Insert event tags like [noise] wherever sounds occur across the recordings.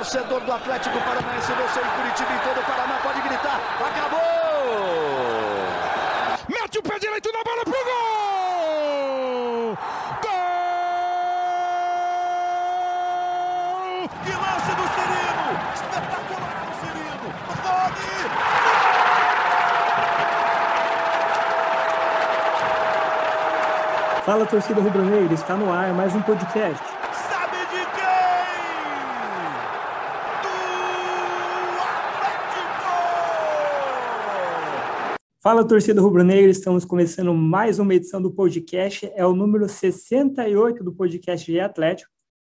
torcedor do Atlético Paranaense, você em Curitiba e todo o Paraná pode gritar: acabou! Mete o pé direito na bola pro gol! Gol! Que lance do Cirino! Espetacular o Cirino! Fala torcida rubro-negra, está no ar mais um podcast. Sabe de quem? Do Atlético! Fala torcida rubro-negra, estamos começando mais uma edição do podcast, é o número 68 do podcast de Atlético.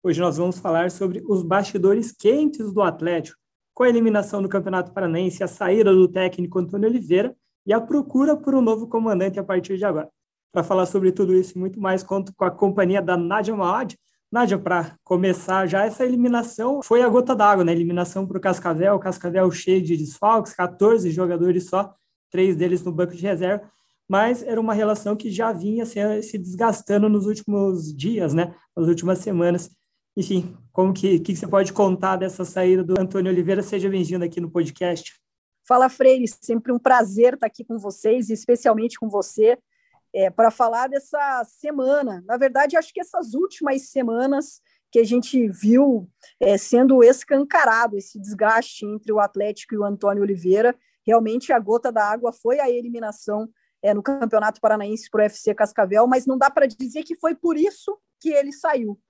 Hoje nós vamos falar sobre os bastidores quentes do Atlético, com a eliminação do Campeonato Paranaense, a saída do técnico Antônio Oliveira e a procura por um novo comandante a partir de agora. Para falar sobre tudo isso e muito mais, conto com a companhia da Nádia Maad. Nádia, para começar já, essa eliminação foi a gota d'água, né? Eliminação para o Cascavel, Cascavel cheio de desfalques, 14 jogadores só, três deles no banco de reserva, mas era uma relação que já vinha se, se desgastando nos últimos dias, né? Nas últimas semanas. Enfim, como que, que você pode contar dessa saída do Antônio Oliveira? Seja bem-vindo aqui no podcast. Fala, Freire, sempre um prazer estar aqui com vocês, especialmente com você, é, para falar dessa semana. Na verdade, acho que essas últimas semanas que a gente viu é, sendo escancarado esse desgaste entre o Atlético e o Antônio Oliveira, realmente a gota da água foi a eliminação é, no Campeonato Paranaense para o FC Cascavel, mas não dá para dizer que foi por isso que ele saiu,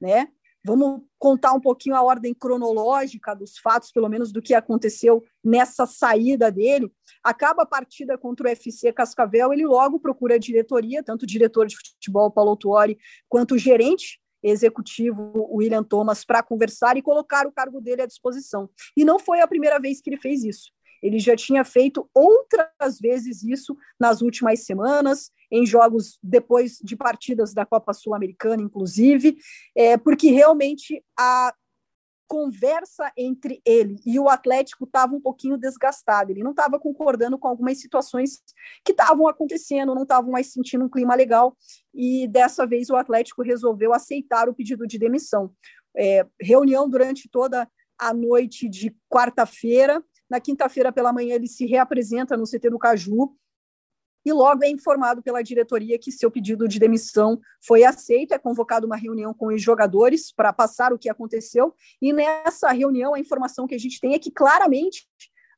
né? Vamos contar um pouquinho a ordem cronológica dos fatos, pelo menos do que aconteceu nessa saída dele. Acaba a partida contra o FC Cascavel, ele logo procura a diretoria, tanto o diretor de futebol, Paulo Tuori, quanto o gerente executivo, William Thomas, para conversar e colocar o cargo dele à disposição. E não foi a primeira vez que ele fez isso. Ele já tinha feito outras vezes isso nas últimas semanas, em jogos depois de partidas da Copa Sul-Americana, inclusive, é, porque realmente a conversa entre ele e o Atlético estava um pouquinho desgastada. Ele não estava concordando com algumas situações que estavam acontecendo, não estavam mais sentindo um clima legal. E dessa vez o Atlético resolveu aceitar o pedido de demissão. É, reunião durante toda a noite de quarta-feira. Na quinta-feira pela manhã ele se reapresenta no CT do Caju e logo é informado pela diretoria que seu pedido de demissão foi aceito, é convocado uma reunião com os jogadores para passar o que aconteceu, e nessa reunião a informação que a gente tem é que claramente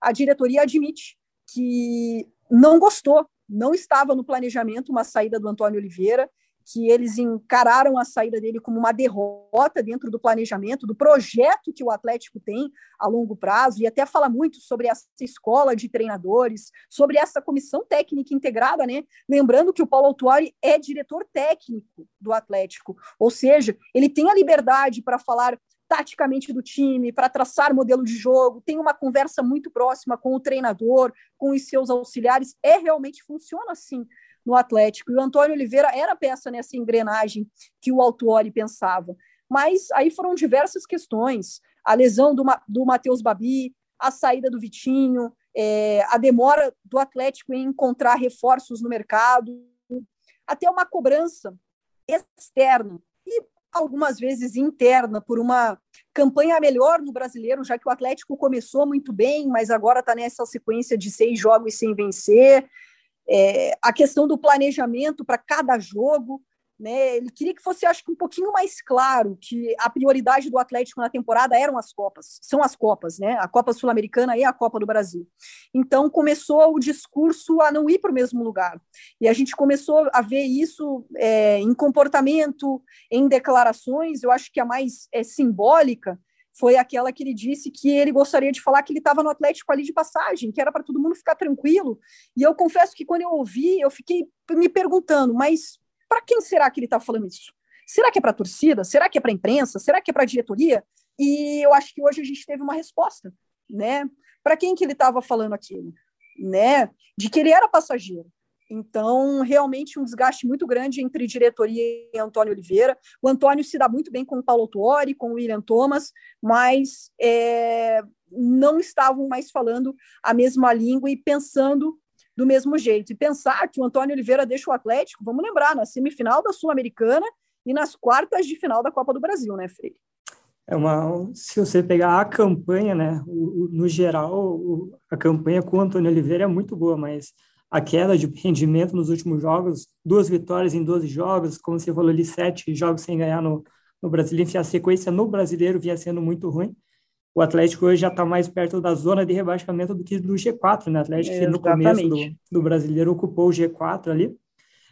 a diretoria admite que não gostou, não estava no planejamento uma saída do Antônio Oliveira, que eles encararam a saída dele como uma derrota dentro do planejamento, do projeto que o Atlético tem a longo prazo, e até fala muito sobre essa escola de treinadores, sobre essa comissão técnica integrada, né? Lembrando que o Paulo Autuari é diretor técnico do Atlético, ou seja, ele tem a liberdade para falar taticamente do time, para traçar modelo de jogo, tem uma conversa muito próxima com o treinador, com os seus auxiliares, é realmente funciona assim no Atlético. E o Antônio Oliveira era peça nessa engrenagem que o Autuori pensava. Mas aí foram diversas questões: a lesão do, do Matheus Babi, a saída do Vitinho, é, a demora do Atlético em encontrar reforços no mercado, até uma cobrança externa e algumas vezes interna por uma campanha melhor no brasileiro, já que o Atlético começou muito bem, mas agora está nessa sequência de seis jogos sem vencer é, a questão do planejamento para cada jogo. Né? Ele queria que fosse, acho que, um pouquinho mais claro que a prioridade do Atlético na temporada eram as Copas, são as Copas, né? A Copa Sul-Americana e a Copa do Brasil. Então começou o discurso a não ir para o mesmo lugar. E a gente começou a ver isso é, em comportamento, em declarações, eu acho que a mais é, simbólica foi aquela que ele disse que ele gostaria de falar que ele estava no Atlético ali de passagem, que era para todo mundo ficar tranquilo. E eu confesso que quando eu ouvi, eu fiquei me perguntando, mas para quem será que ele está falando isso? Será que é para a torcida? Será que é para a imprensa? Será que é para a diretoria? E eu acho que hoje a gente teve uma resposta, né? Para quem que ele estava falando aquilo, né? De que ele era passageiro. Então, realmente um desgaste muito grande entre diretoria e Antônio Oliveira. O Antônio se dá muito bem com o Paulo Tuori, com o William Thomas, mas é, não estavam mais falando a mesma língua e pensando do mesmo jeito. E pensar que o Antônio Oliveira deixa o Atlético, vamos lembrar, na semifinal da Sul-Americana e nas quartas de final da Copa do Brasil, né, Freire? É uma, se você pegar a campanha, né, o, o, no geral, o, a campanha com o Antônio Oliveira é muito boa, mas a queda de rendimento nos últimos jogos, duas vitórias em 12 jogos, como você falou ali, sete jogos sem ganhar no, no Brasileiro, enfim, a sequência no Brasileiro vinha sendo muito ruim. O Atlético hoje já está mais perto da zona de rebaixamento do que do G4, né? O Atlético que no começo do, do Brasileiro ocupou o G4 ali,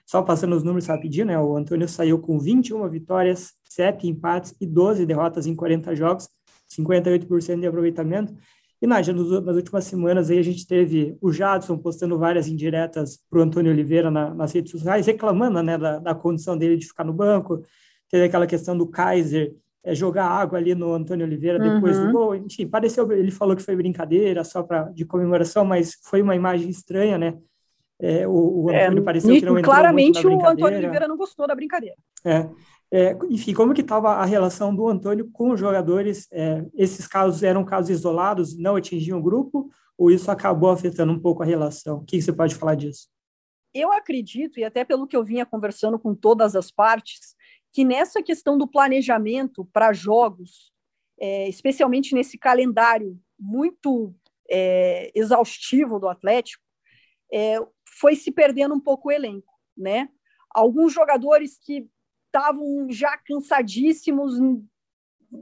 só passando os números rapidinho, né? O Antônio saiu com 21 vitórias, 7 empates e 12 derrotas em 40 jogos, 58% de aproveitamento. E, Nádia, nas últimas semanas aí a gente teve o Jadson postando várias indiretas para o Antônio Oliveira na, nas redes sociais, reclamando né, da, da condição dele de ficar no banco. Teve aquela questão do Kaiser é, jogar água ali no Antônio Oliveira depois uhum. do gol. Enfim, pareceu, ele falou que foi brincadeira, só para de comemoração, mas foi uma imagem estranha, né? É, o, o, é, Antônio é, pareceu que não entrou Claramente o Antônio Oliveira não gostou da brincadeira. É, é, enfim, como que estava a relação do Antônio com os jogadores? É, esses casos eram casos isolados, não atingiam o grupo, ou isso acabou afetando um pouco a relação? O que, que você pode falar disso? Eu acredito, e até pelo que eu vinha conversando com todas as partes, que nessa questão do planejamento para jogos, é, especialmente nesse calendário muito é, exaustivo do Atlético, é, foi se perdendo um pouco o elenco, né? Alguns jogadores que estavam já cansadíssimos,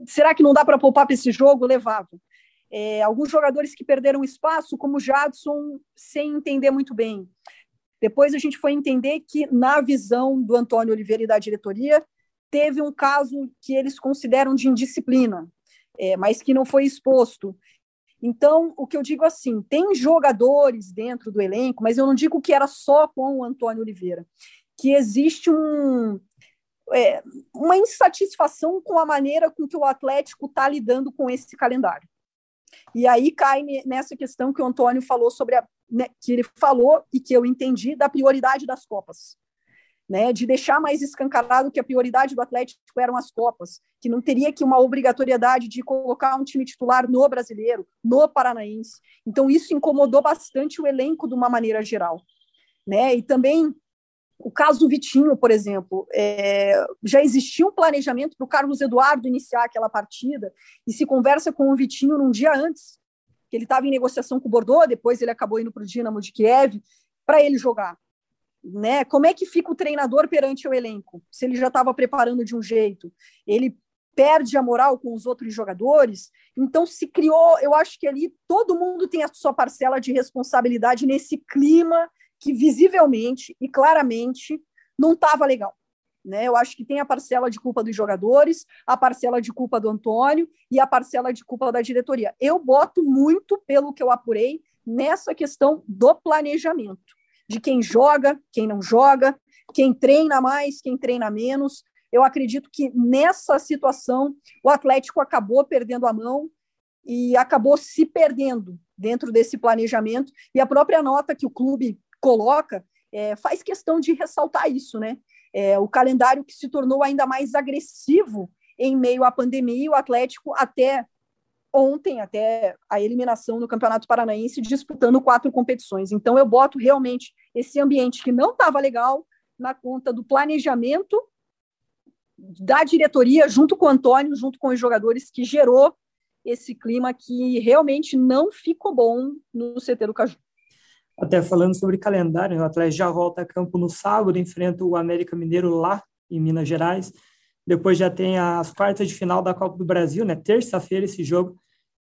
será que não dá para poupar para esse jogo? Levavam. É, alguns jogadores que perderam espaço, como o Jadson, sem entender muito bem. Depois a gente foi entender que, na visão do Antônio Oliveira e da diretoria, teve um caso que eles consideram de indisciplina, é, mas que não foi exposto. Então, o que eu digo assim, tem jogadores dentro do elenco, mas eu não digo que era só com o Antônio Oliveira, que existe um, é, uma insatisfação com a maneira com que o Atlético está lidando com esse calendário. E aí cai nessa questão que o Antônio falou sobre a, né, que ele falou e que eu entendi da prioridade das Copas né, de deixar mais escancarado que a prioridade do Atlético eram as Copas, que não teria que uma obrigatoriedade de colocar um time titular no brasileiro, no paranaense. Então, isso incomodou bastante o elenco de uma maneira geral. Né? E também o caso do Vitinho, por exemplo, é, já existia um planejamento para o Carlos Eduardo iniciar aquela partida, e se conversa com o Vitinho num dia antes, que ele estava em negociação com o Bordeaux, depois ele acabou indo para o Dinamo de Kiev, para ele jogar né? Como é que fica o treinador perante o elenco? Se ele já estava preparando de um jeito, ele perde a moral com os outros jogadores. Então se criou, eu acho que ali todo mundo tem a sua parcela de responsabilidade nesse clima que visivelmente e claramente não estava legal. Né? Eu acho que tem a parcela de culpa dos jogadores, a parcela de culpa do Antônio e a parcela de culpa da diretoria. Eu boto muito, pelo que eu apurei, nessa questão do planejamento de quem joga, quem não joga, quem treina mais, quem treina menos. Eu acredito que nessa situação o Atlético acabou perdendo a mão e acabou se perdendo dentro desse planejamento. E a própria nota que o clube coloca é, faz questão de ressaltar isso, né? É, o calendário que se tornou ainda mais agressivo em meio à pandemia, o Atlético até ontem até a eliminação no Campeonato Paranaense, disputando quatro competições. Então, eu boto realmente esse ambiente que não estava legal na conta do planejamento da diretoria, junto com o Antônio, junto com os jogadores, que gerou esse clima que realmente não ficou bom no CT do Caju. Até falando sobre calendário, o Atlético já volta a campo no sábado, enfrenta o América Mineiro lá em Minas Gerais. Depois já tem as quartas de final da Copa do Brasil, né? Terça-feira esse jogo.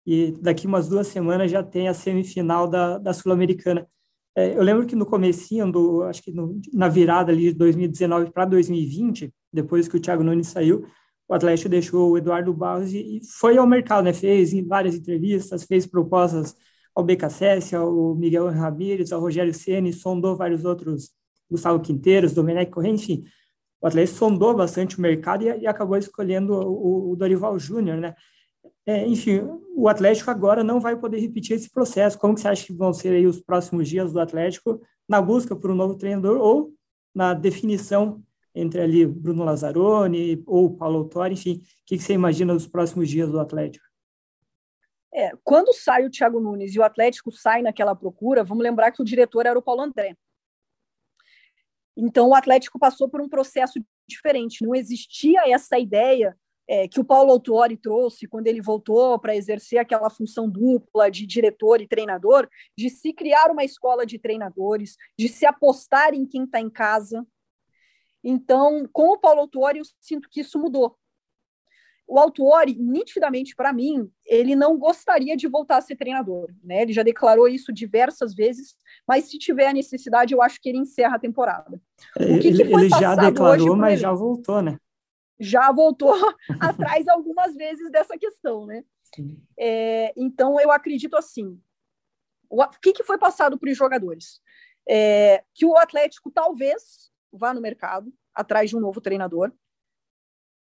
E daqui umas duas semanas já tem a semifinal da, da Sul-Americana. É, eu lembro que no comecinho, do, acho que no, na virada ali de 2019 para 2020, depois que o Thiago Nunes saiu, o Atlético deixou o Eduardo Barros e, foi ao mercado, né? Fez várias entrevistas, fez propostas ao BKSS, ao Miguel Ramírez, ao Rogério Ceni, sondou vários outros, Gustavo Quinteiros, Domenech Corrêa, enfim, o Atlético sondou bastante o mercado e, e acabou escolhendo o, o Dorival Júnior, né? É, enfim, o Atlético agora não vai poder repetir esse processo. Como que você acha que vão ser aí os próximos dias do Atlético na busca por um novo treinador ou na definição entre ali Bruno Lazzaroni ou Paulo Autori, enfim, o que, que você imagina dos próximos dias do Atlético? É, quando sai o Thiago Nunes e o Atlético sai naquela procura, vamos lembrar que o diretor era o Paulo André. Então, o Atlético passou por um processo diferente. Não existia essa ideia é, que o Paulo Autuori trouxe quando ele voltou para exercer aquela função dupla de diretor e treinador, de se criar uma escola de treinadores, de se apostar em quem está em casa. Então, com o Paulo Autuori, eu sinto que isso mudou. O Autuori, nitidamente para mim, ele não gostaria de voltar a ser treinador, né? Ele já declarou isso diversas vezes, mas se tiver a necessidade, eu acho que ele encerra a temporada. O que, ele, que ele já declarou, mas já voltou, né? já voltou [laughs] atrás algumas vezes dessa questão, né? É, então, eu acredito assim, o, o que, que foi passado para os jogadores? É, que o Atlético talvez vá no mercado atrás de um novo treinador,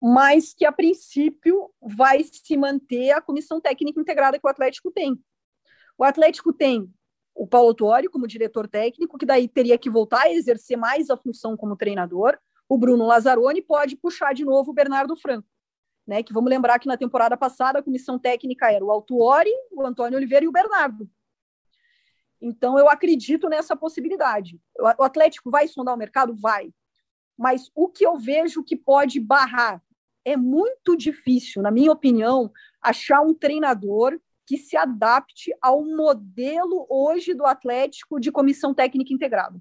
mas que a princípio vai se manter a comissão técnica integrada que o Atlético tem. O Atlético tem o Paulo Tuori como diretor técnico, que daí teria que voltar a exercer mais a função como treinador, o Bruno Lazzaroni pode puxar de novo o Bernardo Franco. Né, que vamos lembrar que na temporada passada a comissão técnica era o Altuori, o Antônio Oliveira e o Bernardo. Então eu acredito nessa possibilidade. O Atlético vai sondar o mercado? Vai. Mas o que eu vejo que pode barrar é muito difícil, na minha opinião, achar um treinador que se adapte ao modelo hoje do Atlético de comissão técnica integrada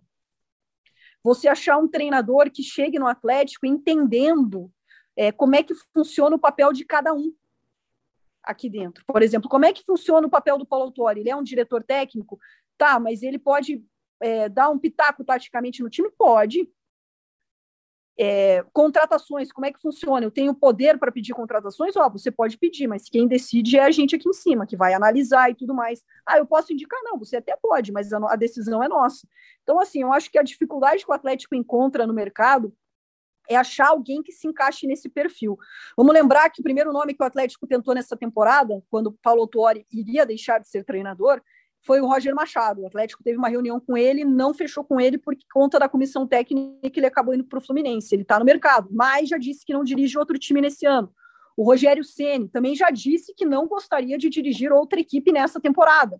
você achar um treinador que chegue no Atlético entendendo é, como é que funciona o papel de cada um aqui dentro. Por exemplo, como é que funciona o papel do Paulo Autori? Ele é um diretor técnico? Tá, mas ele pode é, dar um pitaco taticamente no time? Pode. É, contratações, como é que funciona? Eu tenho poder para pedir contratações? Ó, você pode pedir, mas quem decide é a gente aqui em cima, que vai analisar e tudo mais. Ah, eu posso indicar? Não, você até pode, mas a, a decisão é nossa. Então, assim, eu acho que a dificuldade que o Atlético encontra no mercado é achar alguém que se encaixe nesse perfil. Vamos lembrar que o primeiro nome que o Atlético tentou nessa temporada, quando Paulo Tuori iria deixar de ser treinador, foi o Roger Machado. O Atlético teve uma reunião com ele, não fechou com ele por conta da comissão técnica, ele acabou indo para o Fluminense. Ele está no mercado, mas já disse que não dirige outro time nesse ano. O Rogério Ceni também já disse que não gostaria de dirigir outra equipe nessa temporada.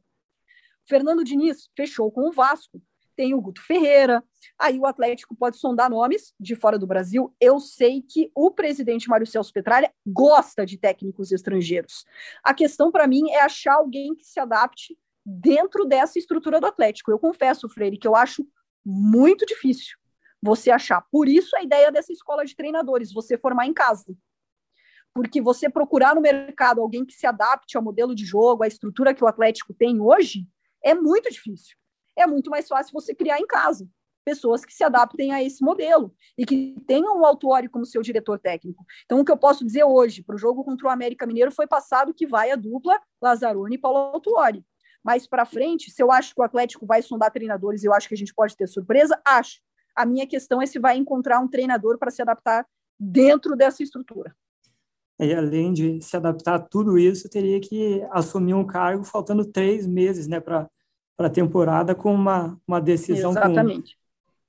O Fernando Diniz fechou com o Vasco. Tem o Guto Ferreira. Aí o Atlético pode sondar nomes de fora do Brasil. Eu sei que o presidente Mário Celso Petralha gosta de técnicos estrangeiros. A questão para mim é achar alguém que se adapte dentro dessa estrutura do Atlético. Eu confesso, Freire, que eu acho muito difícil você achar. Por isso a ideia dessa escola de treinadores, você formar em casa. Porque você procurar no mercado alguém que se adapte ao modelo de jogo, à estrutura que o Atlético tem hoje, é muito difícil. É muito mais fácil você criar em casa pessoas que se adaptem a esse modelo e que tenham o Autuori como seu diretor técnico. Então, o que eu posso dizer hoje para o jogo contra o América Mineiro foi passado que vai a dupla Lazzaroni e Paulo Autuori mais para frente, se eu acho que o Atlético vai sondar treinadores, eu acho que a gente pode ter surpresa, acho. A minha questão é se vai encontrar um treinador para se adaptar dentro dessa estrutura. E além de se adaptar a tudo isso, teria que assumir um cargo faltando três meses né, para a temporada com uma, uma decisão. Exatamente.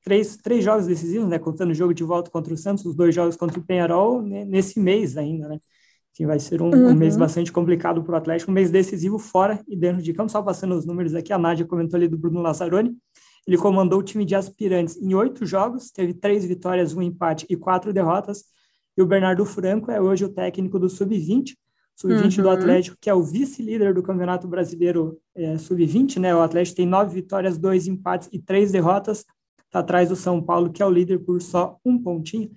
três, três jogos decisivos, né, contando o jogo de volta contra o Santos, os dois jogos contra o Penharol, né, nesse mês ainda. Né? Que vai ser um, uhum. um mês bastante complicado para o Atlético, um mês decisivo fora e dentro de campo. Só passando os números aqui, a Nádia comentou ali do Bruno Lazzaroni. Ele comandou o time de aspirantes em oito jogos, teve três vitórias, um empate e quatro derrotas. E o Bernardo Franco é hoje o técnico do Sub-20, Sub-20 uhum. do Atlético, que é o vice-líder do Campeonato Brasileiro é, Sub-20, né? O Atlético tem nove vitórias, dois empates e três derrotas. Está atrás do São Paulo, que é o líder por só um pontinho.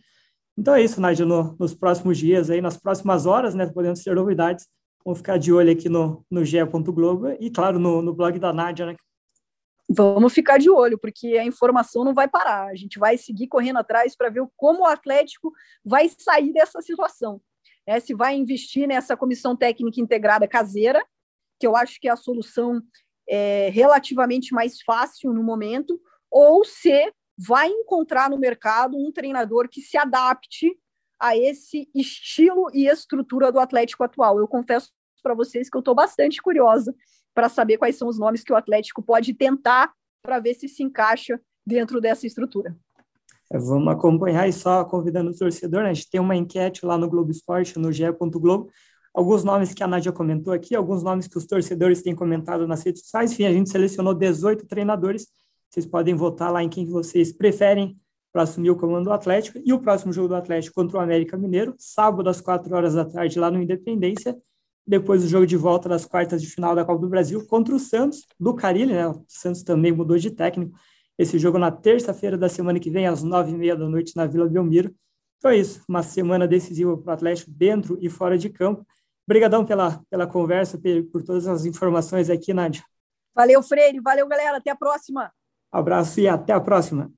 Então é isso, Nádia, no, nos próximos dias, aí, nas próximas horas, né, podemos ter novidades. Vamos ficar de olho aqui no, no GE. Globo e, claro, no, no blog da Nádia, né? Vamos ficar de olho, porque a informação não vai parar. A gente vai seguir correndo atrás para ver como o Atlético vai sair dessa situação. É, se vai investir nessa comissão técnica integrada caseira, que eu acho que é a solução é, relativamente mais fácil no momento, ou se vai encontrar no mercado um treinador que se adapte a esse estilo e estrutura do Atlético atual. Eu confesso para vocês que eu estou bastante curiosa para saber quais são os nomes que o Atlético pode tentar para ver se se encaixa dentro dessa estrutura. É, vamos acompanhar e só convidando o torcedor, né? a gente tem uma enquete lá no Globo Esporte, no GE. Globo, alguns nomes que a Nádia comentou aqui, alguns nomes que os torcedores têm comentado nas redes sociais, enfim, a gente selecionou 18 treinadores vocês podem votar lá em quem vocês preferem para assumir o comando do Atlético. E o próximo jogo do Atlético contra o América Mineiro, sábado às quatro horas da tarde, lá no Independência. Depois o jogo de volta das quartas de final da Copa do Brasil contra o Santos, do Carilli, né? O Santos também mudou de técnico. Esse jogo na terça-feira da semana que vem, às nove e meia da noite, na Vila Belmiro. Então é isso, uma semana decisiva para o Atlético, dentro e fora de campo. Obrigadão pela, pela conversa, por todas as informações aqui, Nádia. Valeu, Freire. Valeu, galera. Até a próxima. Abraço e até a próxima.